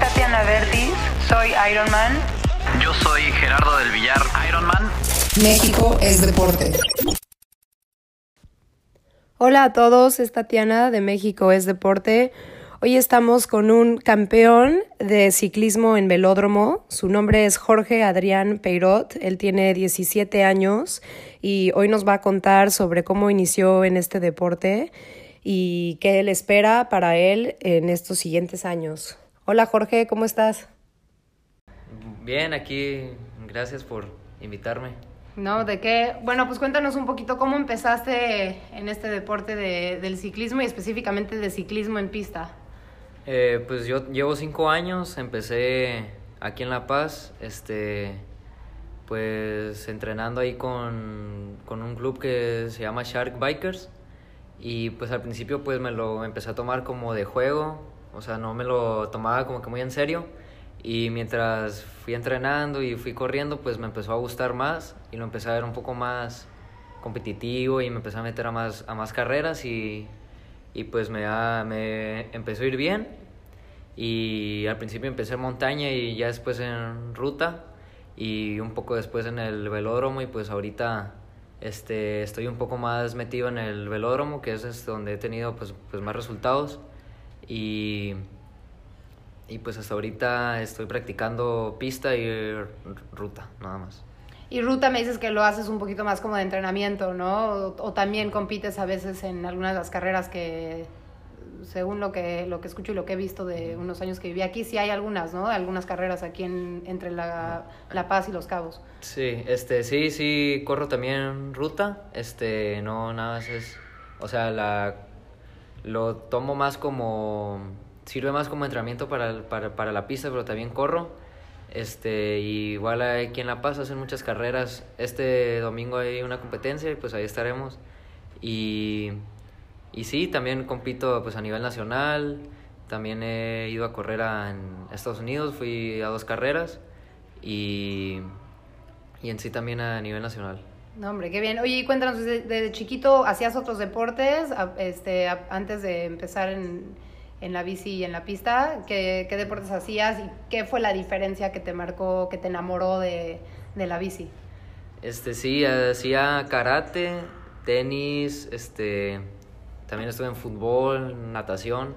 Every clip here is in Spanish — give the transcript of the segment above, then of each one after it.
Tatiana Vertis, soy Ironman. Yo soy Gerardo del Villar, Ironman. México es deporte. Hola a todos, es Tatiana de México es deporte. Hoy estamos con un campeón de ciclismo en velódromo. Su nombre es Jorge Adrián Peirot. Él tiene 17 años y hoy nos va a contar sobre cómo inició en este deporte y qué él espera para él en estos siguientes años. Hola Jorge, ¿cómo estás? Bien, aquí gracias por invitarme. No, ¿de qué? Bueno, pues cuéntanos un poquito cómo empezaste en este deporte de, del ciclismo y específicamente de ciclismo en pista. Eh, pues yo llevo cinco años, empecé aquí en La Paz, este, pues entrenando ahí con, con un club que se llama Shark Bikers y pues al principio pues me lo empecé a tomar como de juego, o sea, no me lo tomaba como que muy en serio. Y mientras fui entrenando y fui corriendo pues me empezó a gustar más y lo empecé a ver un poco más competitivo y me empecé a meter a más, a más carreras y y pues me, me empezó a ir bien. Y al principio empecé en montaña y ya después en ruta y un poco después en el velódromo y pues ahorita este, estoy un poco más metido en el velódromo que es donde he tenido pues, pues más resultados y, y pues hasta ahorita estoy practicando pista y ruta nada más. Y ruta me dices que lo haces un poquito más como de entrenamiento, ¿no? O, también compites a veces en algunas de las carreras que, según lo que, lo que escucho y lo que he visto de unos años que viví aquí, sí hay algunas, ¿no? Algunas carreras aquí en, entre la, la Paz y Los Cabos. Sí, este, sí, sí, corro también ruta, este, no, nada más es, o sea, la, lo tomo más como, sirve más como entrenamiento para, para, para la pista, pero también corro este, igual aquí en La Paz hacen muchas carreras. Este domingo hay una competencia y pues ahí estaremos. Y, y sí, también compito pues a nivel nacional. También he ido a correr en Estados Unidos, fui a dos carreras y, y en sí también a nivel nacional. No, hombre, qué bien. Oye, cuéntanos, desde, chiquito hacías otros deportes este, antes de empezar en, en la bici y en la pista, ¿qué, qué deportes hacías y qué fue la diferencia que te marcó, que te enamoró de, de la bici? Este, sí, hacía karate, tenis, este, también estuve en fútbol, natación,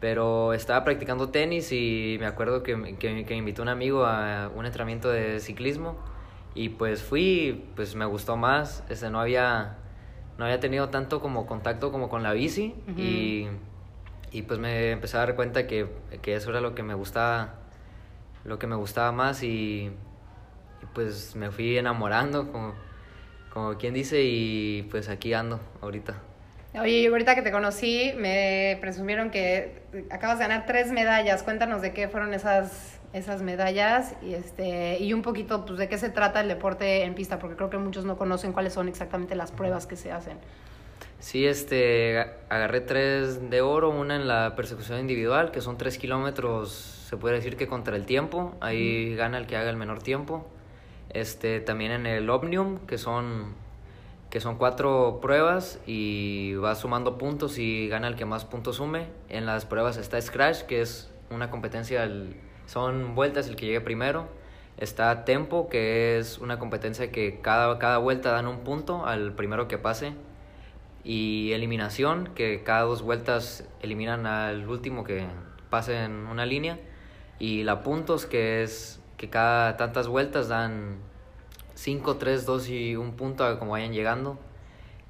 pero estaba practicando tenis y me acuerdo que, que, que me invitó un amigo a un entrenamiento de ciclismo y pues fui, pues me gustó más, este, no había, no había tenido tanto como contacto como con la bici y y pues me empecé a dar cuenta que, que, eso era lo que me gustaba, lo que me gustaba más y, pues me fui enamorando, como, como quien dice, y pues aquí ando ahorita. Oye, ahorita que te conocí, me presumieron que acabas de ganar tres medallas. Cuéntanos de qué fueron esas, esas medallas y, este, y un poquito pues, de qué se trata el deporte en pista, porque creo que muchos no conocen cuáles son exactamente las pruebas que se hacen. Sí, este, agarré tres de oro, una en la persecución individual, que son tres kilómetros, se puede decir que contra el tiempo, ahí gana el que haga el menor tiempo. Este, también en el Omnium, que son, que son cuatro pruebas y va sumando puntos y gana el que más puntos sume. En las pruebas está Scratch, que es una competencia, son vueltas el que llegue primero. Está Tempo, que es una competencia que cada, cada vuelta dan un punto al primero que pase. Y eliminación, que cada dos vueltas eliminan al último que pase en una línea, y la puntos, que es que cada tantas vueltas dan 5, 3, 2 y un punto a como vayan llegando,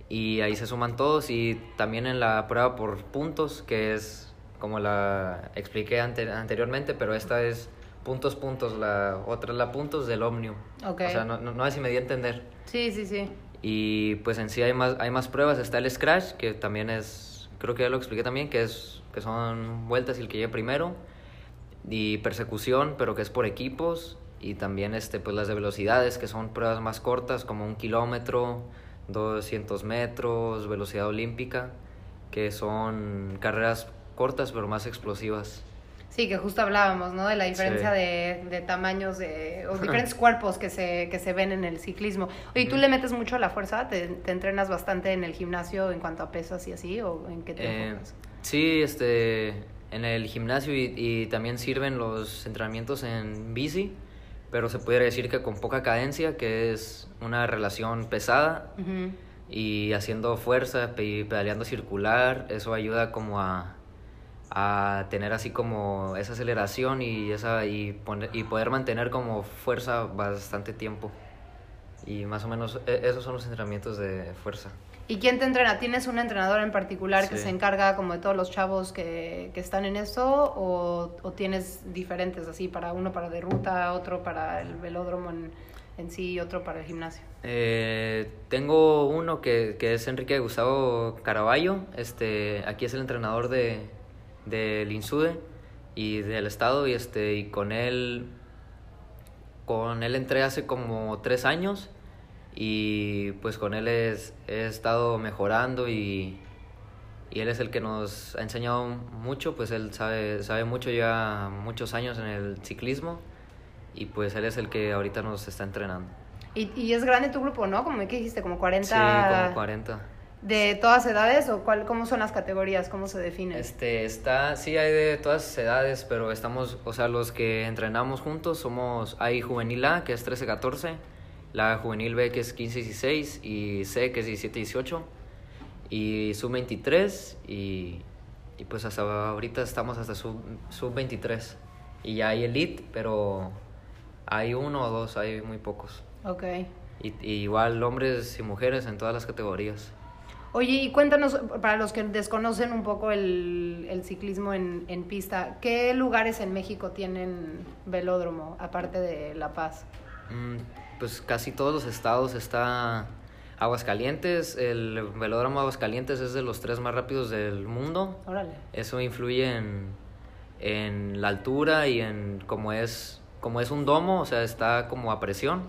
y ahí se suman todos, y también en la prueba por puntos, que es como la expliqué anteriormente, pero esta es puntos, puntos, la otra es la puntos del Omnium. O sea, no, no, no sé si me di a entender. Sí, sí, sí. Y pues en sí hay más, hay más pruebas. Está el Scratch, que también es, creo que ya lo expliqué también, que, es, que son vueltas y el que llegue primero. Y persecución, pero que es por equipos. Y también este, pues las de velocidades, que son pruebas más cortas, como un kilómetro, 200 metros, velocidad olímpica, que son carreras cortas pero más explosivas. Sí, que justo hablábamos, ¿no? De la diferencia de, de, tamaños de, o diferentes cuerpos que se, que se ven en el ciclismo. Oye, ¿tú le metes mucho a la fuerza? ¿Te, ¿Te, entrenas bastante en el gimnasio en cuanto a pesas y así? ¿O en qué te eh, Sí, este, en el gimnasio y, y también sirven los entrenamientos en bici, pero se pudiera decir que con poca cadencia, que es una relación pesada Ujú. y haciendo fuerza y pedaleando circular, eso ayuda como a, a tener así como esa aceleración y, esa, y, poner- y poder mantener como fuerza bastante tiempo. Y más o menos e- esos son los entrenamientos de fuerza. ¿Y quién te entrena? ¿Tienes un entrenador en particular que Sí. se encarga como de todos los chavos que, que están en esto? ¿O, o tienes diferentes así para uno para de ruta, otro para el velódromo en, en sí y otro para el gimnasio? Eh, tengo uno que, que es Enrique Gustavo Caraballo. Este, aquí es el entrenador de del INSUDE y del estado y este y con él con él entré hace como tres años y pues con él es- he estado mejorando y, y él es el que nos ha enseñado mucho, pues él sabe, sabe mucho, ya muchos años en el ciclismo y pues él es el que ahorita nos está entrenando. Y, y es grande tu grupo, ¿no? Como que dijiste, como 40... Sí, como 40. ¿De todas edades o cuál, cómo son las categorías? ¿Cómo se definen? Este, está, sí hay de todas edades, pero estamos, o sea, los que entrenamos juntos somos, hay juvenil A, que es 13-14, la juvenil B, que es 15-16, y C, que es 17-18, y sub-23, y, y pues hasta ahorita estamos hasta sub- sub-23, y ya hay elite, pero hay uno o dos, hay muy pocos. Ok. Y, y igual hombres y mujeres en todas las categorías. Oye, y cuéntanos, para los que desconocen un poco el, el ciclismo en, en pista, ¿qué lugares en México tienen velódromo, aparte de La Paz? Mm, Pues casi todos los estados está Aguascalientes. El velódromo Aguascalientes es de los tres más rápidos del mundo. Órale. Eso influye en, en la altura y en cómo es, como es un domo, o sea, está como a presión.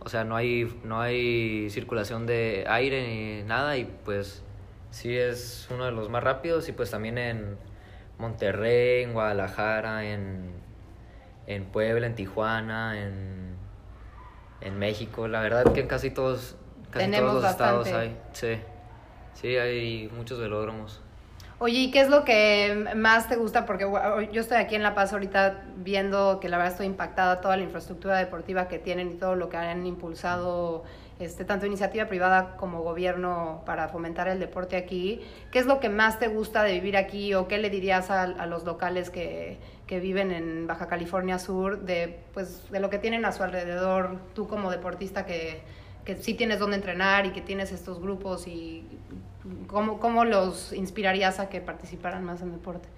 O sea, no hay, no hay circulación de aire ni nada y pues sí es uno de los más rápidos y pues también en Monterrey, en Guadalajara, en, en Puebla, en Tijuana, en, en México. La verdad que en casi todos, casi Tenemos todos los estados hay. Sí, sí, hay muchos velódromos. Oye, ¿y qué es lo que más te gusta? Porque yo estoy aquí en La Paz ahorita viendo que la verdad estoy impactada toda la infraestructura deportiva que tienen y todo lo que han impulsado este, tanto iniciativa privada como gobierno para fomentar el deporte aquí. ¿Qué es lo que más te gusta de vivir aquí o qué le dirías a, a los locales que, que viven en Baja California Sur de, pues, de lo que tienen a su alrededor, tú como deportista que, que sí tienes donde entrenar y que tienes estos grupos y cómo, cómo los inspirarías a que participaran más en deporte?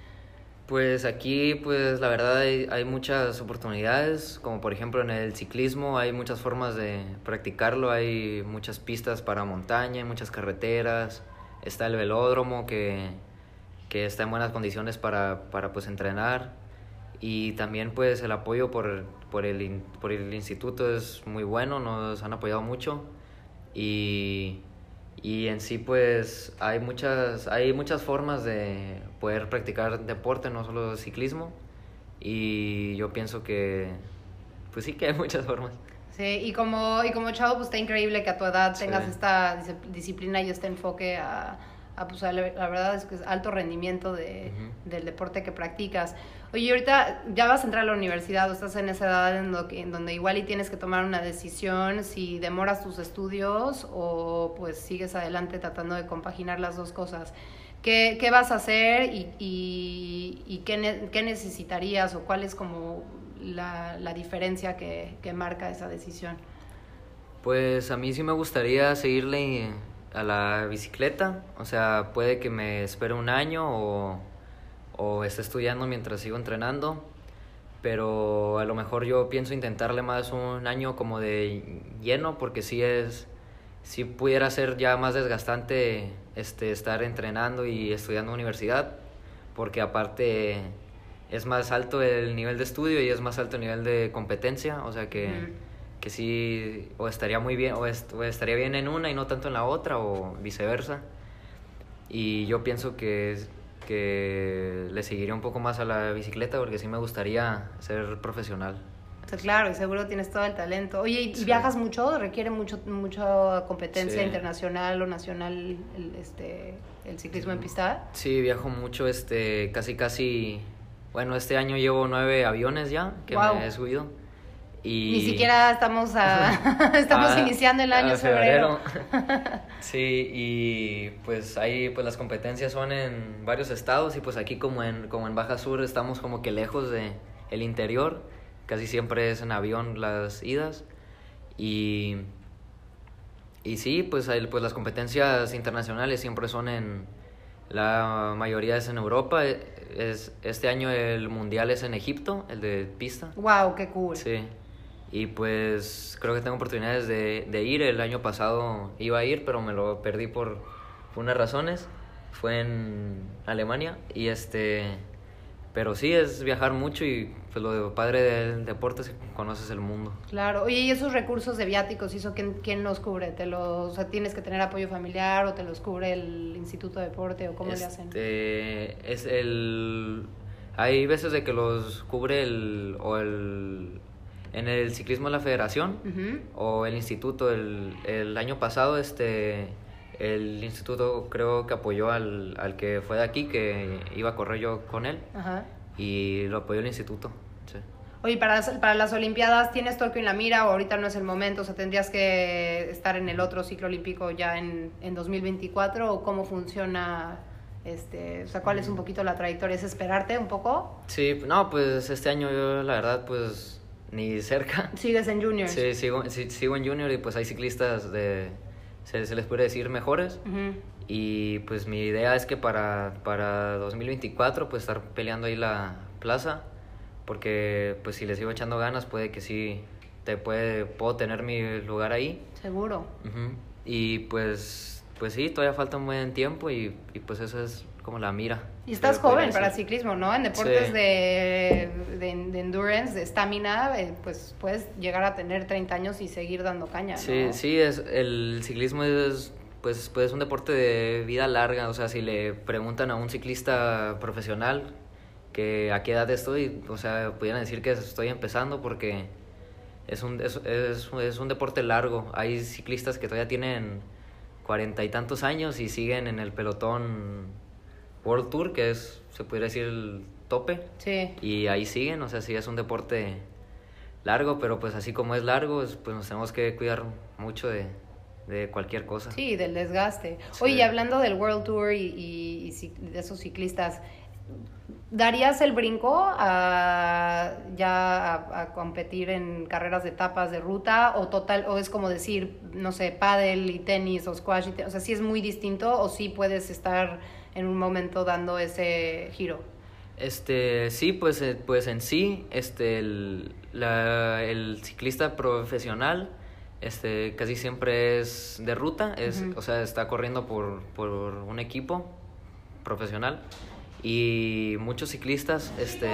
Pues aquí, pues la verdad hay, hay muchas oportunidades, como por ejemplo en el ciclismo hay muchas formas de practicarlo, hay muchas pistas para montaña, hay muchas carreteras, está el velódromo que, que está en buenas condiciones para, para pues entrenar y también pues el apoyo por, por, el, por el instituto es muy bueno, nos han apoyado mucho y, y en sí pues hay muchas, hay muchas formas de poder practicar deporte, no solo ciclismo y yo pienso que pues sí que hay muchas formas. Sí, y como, y como chavo, pues está increíble que a tu edad Sí. tengas esta dis- disciplina y este enfoque a, a, pues, la, la verdad es que es alto rendimiento de, Ujú. del deporte que practicas. Oye, ahorita ya vas a entrar a la universidad o estás en esa edad en, lo que- en donde igual y tienes que tomar una decisión si demoras tus estudios o pues sigues adelante tratando de compaginar las dos cosas. ¿Qué, qué vas a hacer y, y, y qué, ne- qué necesitarías o cuál es como la, la diferencia que, que marca esa decisión? Pues a mí sí me gustaría seguirle a la bicicleta, o sea, puede que me espere un año o, o esté estudiando mientras sigo entrenando, pero a lo mejor yo pienso intentarle más un año como de lleno porque sí es, sí pudiera ser ya más desgastante este, estar entrenando y estudiando universidad, porque aparte es más alto el nivel de estudio y es más alto el nivel de competencia, o sea que. Que sí o estaría muy bien o, est- o estaría bien en una y no tanto en la otra o viceversa y yo pienso que que le seguiría un poco más a la bicicleta porque sí me gustaría ser profesional sea, claro, y seguro tienes todo el talento. Oye, ¿y Sí. viajas mucho? ¿Requiere mucho mucha competencia Sí. internacional o nacional el, este, el ciclismo en pista? sí viajo mucho este casi casi Bueno, este año llevo nueve aviones ya que Guau. me he subido. Y... Ni siquiera estamos, a, estamos iniciando el año a febrero. sí, y pues ahí pues las competencias son en varios estados y pues aquí como en, como en Baja Sur estamos como que lejos de el interior, casi siempre es en avión las idas y, y sí, pues, ahí, pues las competencias internacionales siempre son en, la mayoría es en Europa, es, este año el mundial es en Egipto, el de pista. Wow, qué cool. Sí. Y pues creo que tengo oportunidades de, de ir. El año pasado iba a ir, pero me lo perdí por, unas razones. Fue en Alemania. Y este. Pero sí, es viajar mucho y pues lo de padre del deporte es que conoces el mundo. Claro. Oye, ¿y esos recursos de viáticos, eso quién, quién los cubre? ¿Te los, o sea, tienes que tener apoyo familiar o te los cubre el Instituto de Deporte o cómo le hacen? Este, es el... Hay veces de que los cubre el... o el... En el ciclismo de la federación Ujú. o el instituto. El, el año pasado este el instituto creo que apoyó al, al que fue de aquí, que iba a correr yo con él Ajá. y lo apoyó el instituto. Sí. Oye, para, las- para las Olimpiadas, ¿tienes Tokio en la mira o ahorita no es el momento? O sea, ¿tendrías que estar en el otro ciclo olímpico ya en, en 2024 o cómo funciona? Este, o sea, ¿cuál es un poquito la trayectoria? ¿Es esperarte un poco? Sí, no, pues este año yo la verdad pues ni cerca. ¿Sigues en juniors? Sí, sigo, sí, sigo en junior y pues hay ciclistas de, se, se les puede decir mejores. Ujú. Y pues mi idea es que para, para 2024 pues estar peleando ahí la plaza, porque pues si les sigo echando ganas puede que sí, te puede, puedo tener mi lugar ahí. Seguro. Ujú. Y pues, pues sí, todavía falta un buen tiempo y, y pues eso es como la mira. Y estás joven para decir. ciclismo, ¿no? En deportes Sí. de, de, de endurance, de estamina, eh, pues puedes llegar a tener 30 años y seguir dando caña, ¿no? Sí, sí, es, el ciclismo es, pues, pues un deporte de vida larga. O sea, si le preguntan a un ciclista profesional que a qué edad estoy, o sea, pudieran decir que estoy empezando porque es un, es, es, es un deporte largo. Hay ciclistas que todavía tienen cuarenta y tantos años y siguen en el pelotón World Tour, que es, se podría decir, el tope. Sí. Y ahí siguen, o sea, sí es un deporte largo, pero pues así como es largo, es- pues nos tenemos que cuidar mucho de, de cualquier cosa. Sí, del desgaste. Sí. Oye, hablando del World Tour y, y- y de esos ciclistas, ¿darías el brinco a ya a, a competir en carreras de etapas de ruta o total o es como decir, no sé, pádel y tenis o squash, y te- o sea, sí es muy distinto o sí puedes estar en un momento dando ese giro? Este, sí, pues, eh, pues en sí, este, el, la- el ciclista profesional, este, casi siempre es de ruta, es, o sea, está corriendo por, por un equipo profesional y muchos ciclistas, este,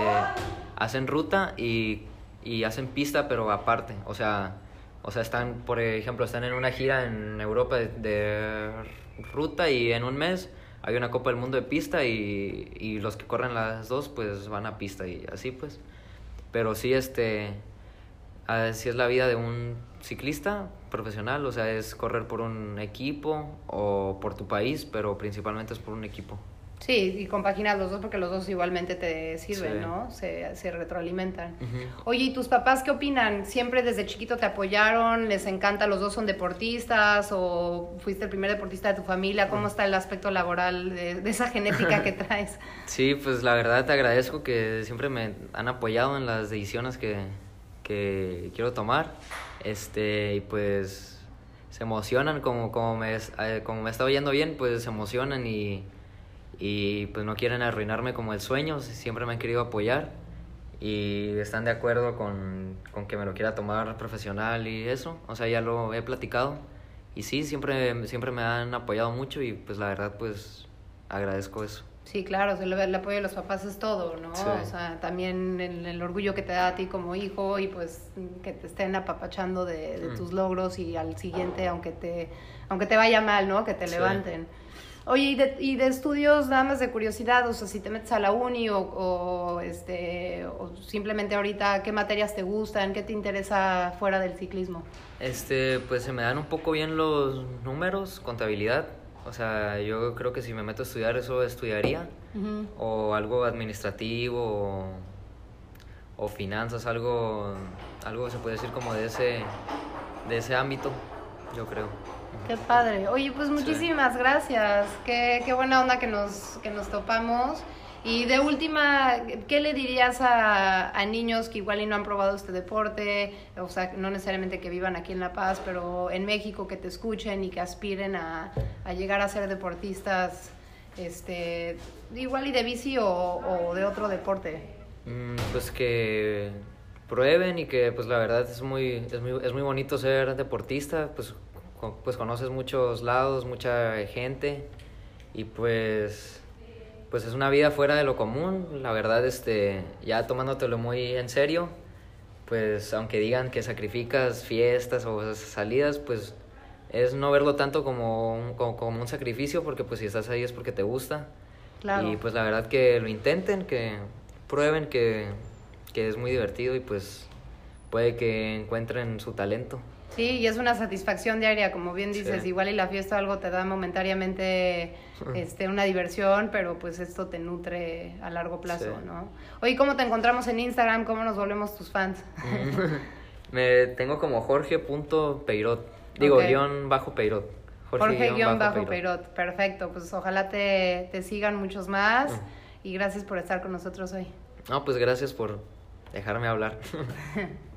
hacen ruta y, y hacen pista, pero aparte, o sea, o sea, están, por ejemplo, están en una gira en Europa de, ruta y en un mes hay una Copa del Mundo de pista y, y los que corren las dos pues van a pista y así pues. Pero sí, este, así es la vida de un ciclista profesional, o sea, es correr por un equipo o por tu país, pero principalmente es por un equipo. Sí, y compaginas los dos porque los dos igualmente te sirven, Sí. ¿no? Se, se retroalimentan. Oye, ¿y tus papás qué opinan? ¿Siempre desde chiquito te apoyaron? ¿Les encanta? ¿Los dos son deportistas? ¿O fuiste el primer deportista de tu familia? ¿Cómo está el aspecto laboral de, de esa genética que traes? Sí, pues la verdad te agradezco que siempre me han apoyado en las decisiones que, que quiero tomar. Este, y pues se emocionan como, como, me, eh, como me está oyendo bien, pues se emocionan y, y pues no quieren arruinarme como el sueño, siempre me han querido apoyar y están de acuerdo con, con que me lo quiera tomar profesional y eso, o sea, ya lo he platicado y sí, siempre, siempre me han apoyado mucho y pues la verdad pues agradezco eso. Sí, claro, el, apoyo de los papás es todo, ¿no? Sí. O sea, también el, el orgullo que te da a ti como hijo y pues que te estén apapachando de, de Mm. tus logros y al siguiente, aunque te, aunque te vaya mal, ¿no? Que te Sí. levanten. Oye, ¿y de, y de estudios, nada más de curiosidad, o sea, si te metes a la uni o, o, este, o simplemente ahorita, ¿qué materias te gustan? ¿Qué te interesa fuera del ciclismo? Este, pues se me dan un poco bien los números, contabilidad, O sea, yo creo que si me meto a estudiar eso estudiaría. O algo administrativo o, o finanzas, algo, algo se puede decir como de ese, de ese ámbito, yo creo. Qué padre. Oye, pues muchísimas gracias. Qué, qué buena onda que nos, que nos topamos. Y de última, ¿qué le dirías a, a, niños que igual y no han probado este deporte? O sea, no necesariamente que vivan aquí en La Paz, pero en México que te escuchen y que aspiren a, a llegar a ser deportistas, este, igual y de bici o, o de otro deporte. Mm, pues que prueben y que pues la verdad es muy, es muy, es muy bonito ser deportista, pues, pues conoces muchos lados, mucha gente y pues pues es una vida fuera de lo común, la verdad, este, ya tomándotelo muy en serio, pues aunque digan que sacrificas fiestas o salidas, pues es no verlo tanto como un, como, un sacrificio, porque pues si estás ahí es porque te gusta. Claro. Y pues la verdad que lo intenten, que prueben que, que es muy divertido y pues puede que encuentren su talento. Sí, y es una satisfacción diaria, como bien dices, igual y la fiesta algo te da momentáneamente este, una diversión, pero pues esto te nutre a largo plazo, ¿no? Oye, ¿cómo te encontramos en Instagram? ¿Cómo nos volvemos tus fans? Me tengo como Jorge.peirot, digo, guion bajo Peirot. Jorge, guion bajo, Peirot. perfecto, pues ojalá te, te sigan muchos más y gracias por estar con nosotros hoy. No, pues gracias por dejarme hablar.